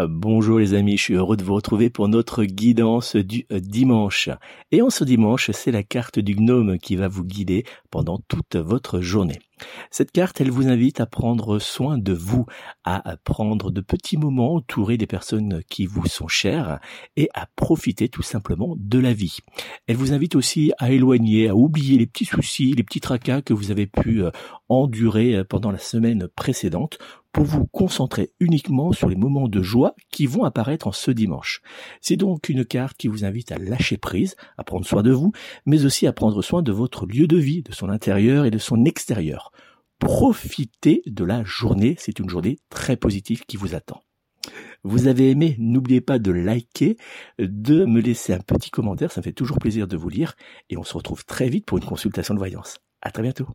Euh, bonjour les amis, je suis heureux de vous retrouver pour notre guidance du euh, dimanche. Et en ce dimanche, c'est la carte du gnome qui va vous guider pendant toute votre journée. Cette carte, elle vous invite à prendre soin de vous, à prendre de petits moments entourés des personnes qui vous sont chères et à profiter tout simplement de la vie. Elle vous invite aussi à éloigner, à oublier les petits soucis, les petits tracas que vous avez pu euh, endurer pendant la semaine précédente pour vous concentrer uniquement sur les moments de joie qui vont apparaître en ce dimanche. C'est donc une carte qui vous invite à lâcher prise, à prendre soin de vous, mais aussi à prendre soin de votre lieu de vie, de son intérieur et de son extérieur. Profitez de la journée, c'est une journée très positive qui vous attend. Vous avez aimé, n'oubliez pas de liker, de me laisser un petit commentaire, ça me fait toujours plaisir de vous lire, et on se retrouve très vite pour une consultation de voyance. À très bientôt.